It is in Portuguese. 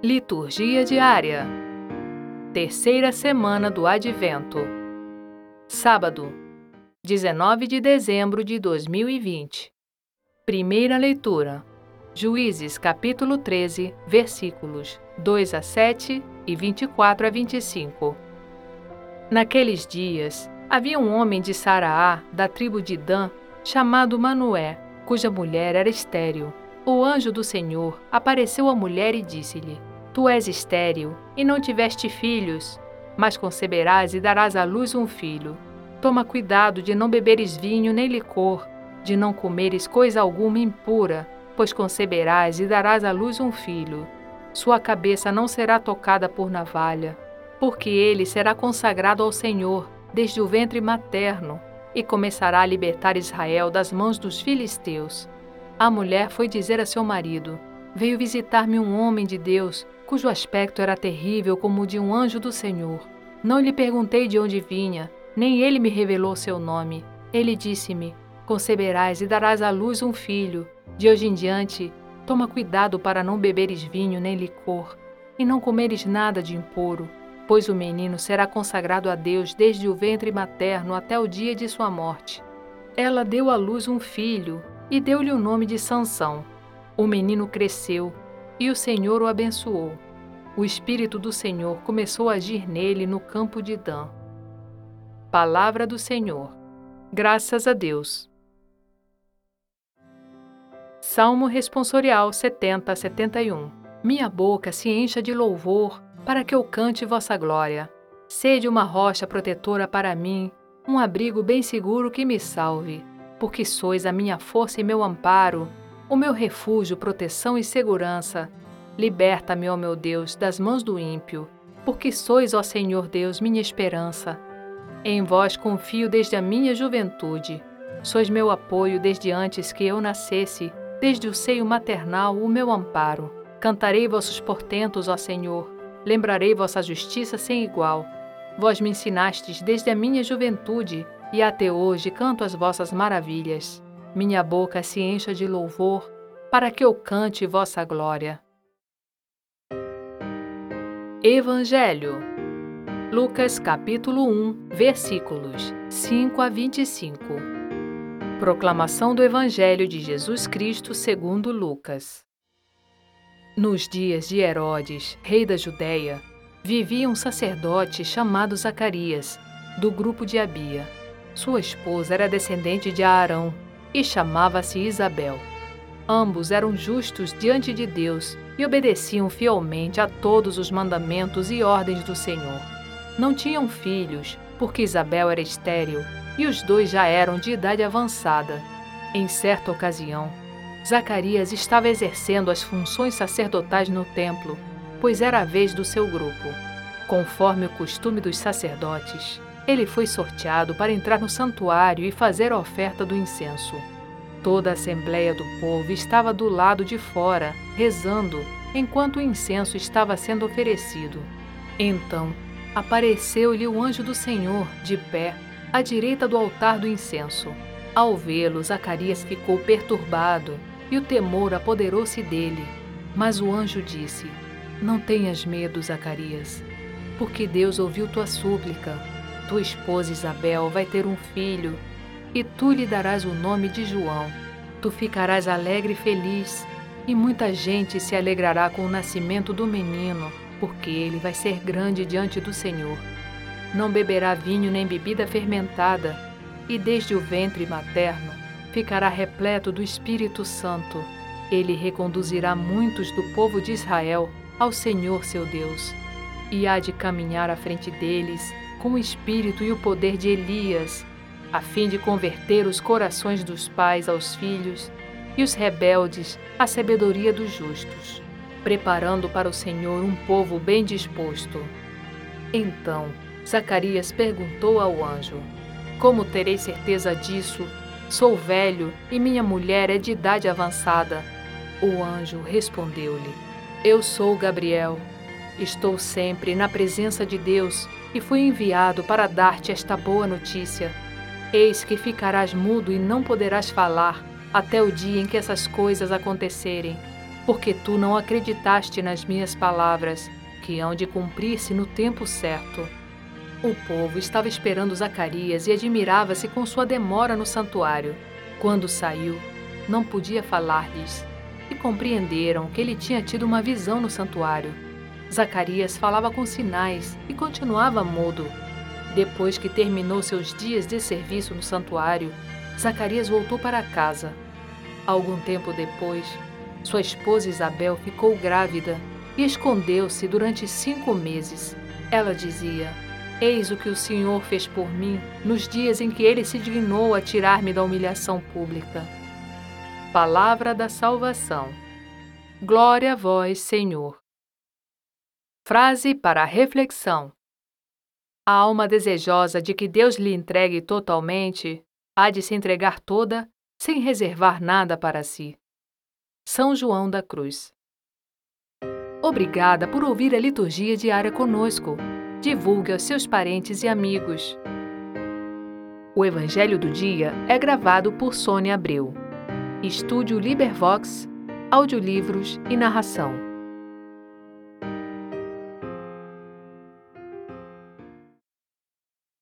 Liturgia diária. Terceira semana do Advento. Sábado, 19 de dezembro de 2020. Primeira leitura. Juízes capítulo 13, versículos 2 a 7 e 24 a 25. Naqueles dias, havia um homem de Saraá, da tribo de Dan, chamado Manoé, cuja mulher era estéril. O anjo do Senhor apareceu à mulher e disse-lhe: Tu és estéril e não tiveste filhos, mas conceberás e darás à luz um filho. Toma cuidado de não beberes vinho nem licor, de não comeres coisa alguma impura, pois conceberás e darás à luz um filho. Sua cabeça não será tocada por navalha, porque ele será consagrado ao Senhor desde o ventre materno e começará a libertar Israel das mãos dos filisteus. A mulher foi dizer a seu marido: Veio visitar-me um homem de Deus cujo aspecto era terrível como o de um anjo do Senhor. Não lhe perguntei de onde vinha, nem ele me revelou seu nome. Ele disse-me: Conceberás e darás à luz um filho. De hoje em diante, toma cuidado para não beberes vinho nem licor, e não comeres nada de impuro, pois o menino será consagrado a Deus desde o ventre materno até o dia de sua morte. Ela deu à luz um filho e deu-lhe o nome de Sansão. O menino cresceu e o Senhor o abençoou. O Espírito do Senhor começou a agir nele no campo de Dan. Palavra do Senhor. Graças a Deus. Salmo Responsorial 70 71 Minha boca se encha de louvor, para que eu cante vossa glória. Sede uma rocha protetora para mim, um abrigo bem seguro que me salve, porque sois a minha força e meu amparo, o meu refúgio, proteção e segurança. Liberta-me, ó meu Deus, das mãos do ímpio, porque sois, ó Senhor Deus, minha esperança. Em vós confio desde a minha juventude. Sois meu apoio desde antes que eu nascesse, desde o seio maternal o meu amparo. Cantarei vossos portentos, ó Senhor, lembrarei vossa justiça sem igual. Vós me ensinastes desde a minha juventude, e até hoje canto as vossas maravilhas minha boca se encha de louvor, para que eu cante vossa glória. Evangelho Lucas capítulo 1, versículos 5 a 25. Proclamação do Evangelho de Jesus Cristo segundo Lucas. Nos dias de Herodes, rei da Judéia, vivia um sacerdote chamado Zacarias, do grupo de Abia. Sua esposa era descendente de Arão e chamava-se Isabel. Ambos eram justos diante de Deus e obedeciam fielmente a todos os mandamentos e ordens do Senhor. Não tinham filhos, porque Isabel era estéril e os dois já eram de idade avançada. Em certa ocasião, Zacarias estava exercendo as funções sacerdotais no templo, pois era a vez do seu grupo. Conforme o costume dos sacerdotes, ele foi sorteado para entrar no santuário e fazer a oferta do incenso. Toda a assembleia do povo estava do lado de fora, rezando, enquanto o incenso estava sendo oferecido. Então, apareceu-lhe o anjo do Senhor, de pé, à direita do altar do incenso. Ao vê-lo, Zacarias ficou perturbado e o temor apoderou-se dele. Mas o anjo disse: Não tenhas medo, Zacarias, porque Deus ouviu tua súplica tua esposa Isabel vai ter um filho, e tu lhe darás o nome de João. Tu ficarás alegre e feliz, e muita gente se alegrará com o nascimento do menino, porque ele vai ser grande diante do Senhor. Não beberá vinho nem bebida fermentada, e desde o ventre materno ficará repleto do Espírito Santo. Ele reconduzirá muitos do povo de Israel ao Senhor seu Deus, e há de caminhar à frente deles com o espírito e o poder de Elias, a fim de converter os corações dos pais aos filhos e os rebeldes à sabedoria dos justos, preparando para o Senhor um povo bem disposto. Então, Zacarias perguntou ao anjo: Como terei certeza disso? Sou velho e minha mulher é de idade avançada. O anjo respondeu-lhe: Eu sou Gabriel. Estou sempre na presença de Deus fui enviado para dar-te esta boa notícia. Eis que ficarás mudo e não poderás falar até o dia em que essas coisas acontecerem, porque tu não acreditaste nas minhas palavras, que hão de cumprir-se no tempo certo. O povo estava esperando Zacarias e admirava-se com sua demora no santuário. Quando saiu, não podia falar-lhes, e compreenderam que ele tinha tido uma visão no santuário. Zacarias falava com sinais e continuava mudo. Depois que terminou seus dias de serviço no santuário, Zacarias voltou para casa. Algum tempo depois, sua esposa Isabel ficou grávida e escondeu-se durante cinco meses. Ela dizia: Eis o que o Senhor fez por mim nos dias em que ele se dignou a tirar-me da humilhação pública. Palavra da Salvação. Glória a vós, Senhor. Frase para reflexão. A alma desejosa de que Deus lhe entregue totalmente há de se entregar toda, sem reservar nada para si. São João da Cruz. Obrigada por ouvir a liturgia diária conosco. Divulgue aos seus parentes e amigos. O Evangelho do Dia é gravado por Sônia Abreu. Estúdio Libervox, audiolivros e narração.